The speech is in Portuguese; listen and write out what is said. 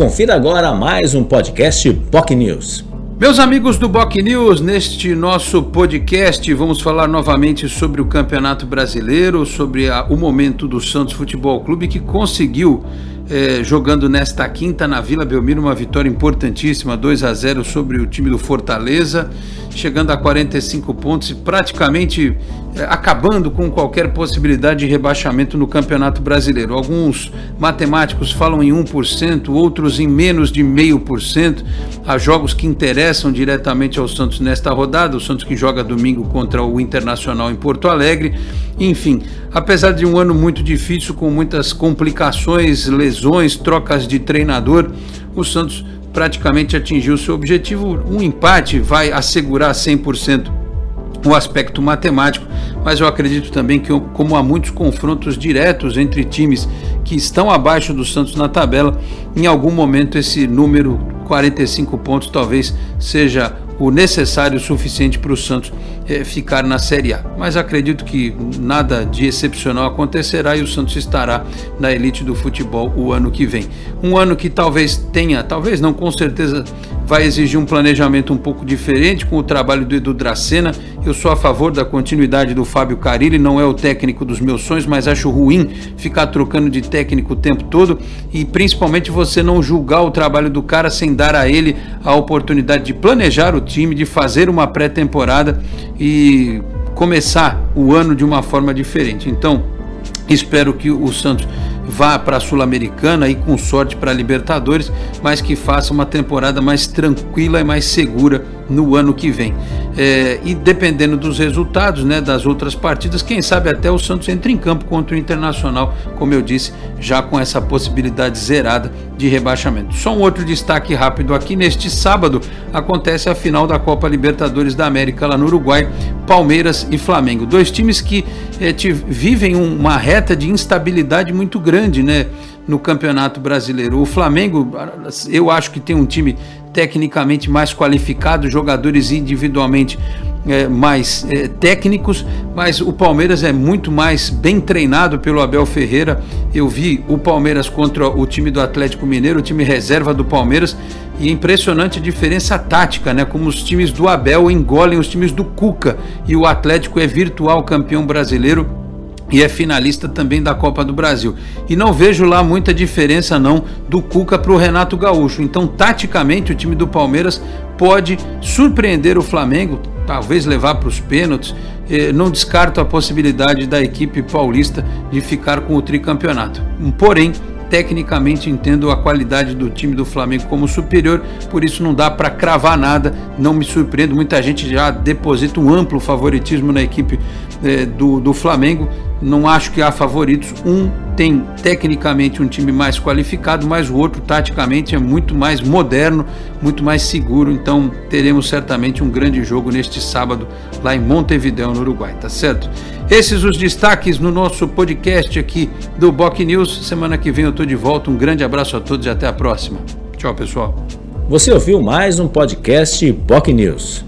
Confira agora mais um podcast POC News. Meus amigos do Boc News, neste nosso podcast vamos falar novamente sobre o Campeonato Brasileiro, sobre a, o momento do Santos Futebol Clube que conseguiu é, jogando nesta quinta na Vila Belmiro, uma vitória importantíssima, 2 a 0 sobre o time do Fortaleza, chegando a 45 pontos e praticamente é, acabando com qualquer possibilidade de rebaixamento no Campeonato Brasileiro. Alguns matemáticos falam em 1%, outros em menos de 0,5%. Há jogos que interessam diretamente ao Santos nesta rodada, o Santos que joga domingo contra o Internacional em Porto Alegre. Enfim, apesar de um ano muito difícil, com muitas complicações, lesões, trocas de treinador, o Santos praticamente atingiu seu objetivo. Um empate vai assegurar 100% o aspecto matemático, mas eu acredito também que, como há muitos confrontos diretos entre times que estão abaixo do Santos na tabela, em algum momento esse número 45 pontos talvez seja o necessário o suficiente para o Santos é, ficar na Série A. Mas acredito que nada de excepcional acontecerá e o Santos estará na elite do futebol o ano que vem. Um ano que talvez tenha, talvez não, com certeza vai exigir um planejamento um pouco diferente com o trabalho do Edu Dracena. Eu sou a favor da continuidade do Fábio Carilli, não é o técnico dos meus sonhos, mas acho ruim ficar trocando de técnico o tempo todo e principalmente você não julgar o trabalho do cara sem dar a ele a oportunidade de planejar o time, de fazer uma pré-temporada e começar o ano de uma forma diferente. Então, espero que o Santos vá para a Sul-Americana e com sorte para a Libertadores, mas que faça uma temporada mais tranquila e mais segura no ano que vem. É, e dependendo dos resultados né, das outras partidas, quem sabe até o Santos entre em campo contra o Internacional, como eu disse, já com essa possibilidade zerada de rebaixamento. Só um outro destaque rápido aqui: neste sábado acontece a final da Copa Libertadores da América lá no Uruguai, Palmeiras e Flamengo. Dois times que é, te, vivem uma reta de instabilidade muito grande né, no Campeonato Brasileiro. O Flamengo, eu acho que tem um time tecnicamente mais qualificado, jogadores individualmente é, mais é, técnicos, mas o Palmeiras é muito mais bem treinado pelo Abel Ferreira. Eu vi o Palmeiras contra o time do Atlético Mineiro, o time reserva do Palmeiras, e é impressionante a diferença tática, né? Como os times do Abel engolem os times do Cuca e o Atlético é virtual campeão brasileiro e é finalista também da Copa do Brasil. E não vejo lá muita diferença não do Cuca para o Renato Gaúcho. Então, taticamente, o time do Palmeiras pode surpreender o Flamengo, talvez levar para os pênaltis. Eh, não descarto a possibilidade da equipe paulista de ficar com o tricampeonato. Porém, tecnicamente entendo a qualidade do time do Flamengo como superior, por isso não dá para cravar nada, não me surpreendo. Muita gente já deposita um amplo favoritismo na equipe eh, do, do Flamengo. Não acho que há favoritos. Um tem tecnicamente um time mais qualificado, mas o outro taticamente é muito mais moderno, muito mais seguro. Então teremos certamente um grande jogo neste sábado lá em Montevideo, no Uruguai, tá certo? Esses os destaques no nosso podcast aqui do Boc News. Semana que vem eu tô de volta. Um grande abraço a todos e até a próxima. Tchau, pessoal. Você ouviu mais um podcast Boc News.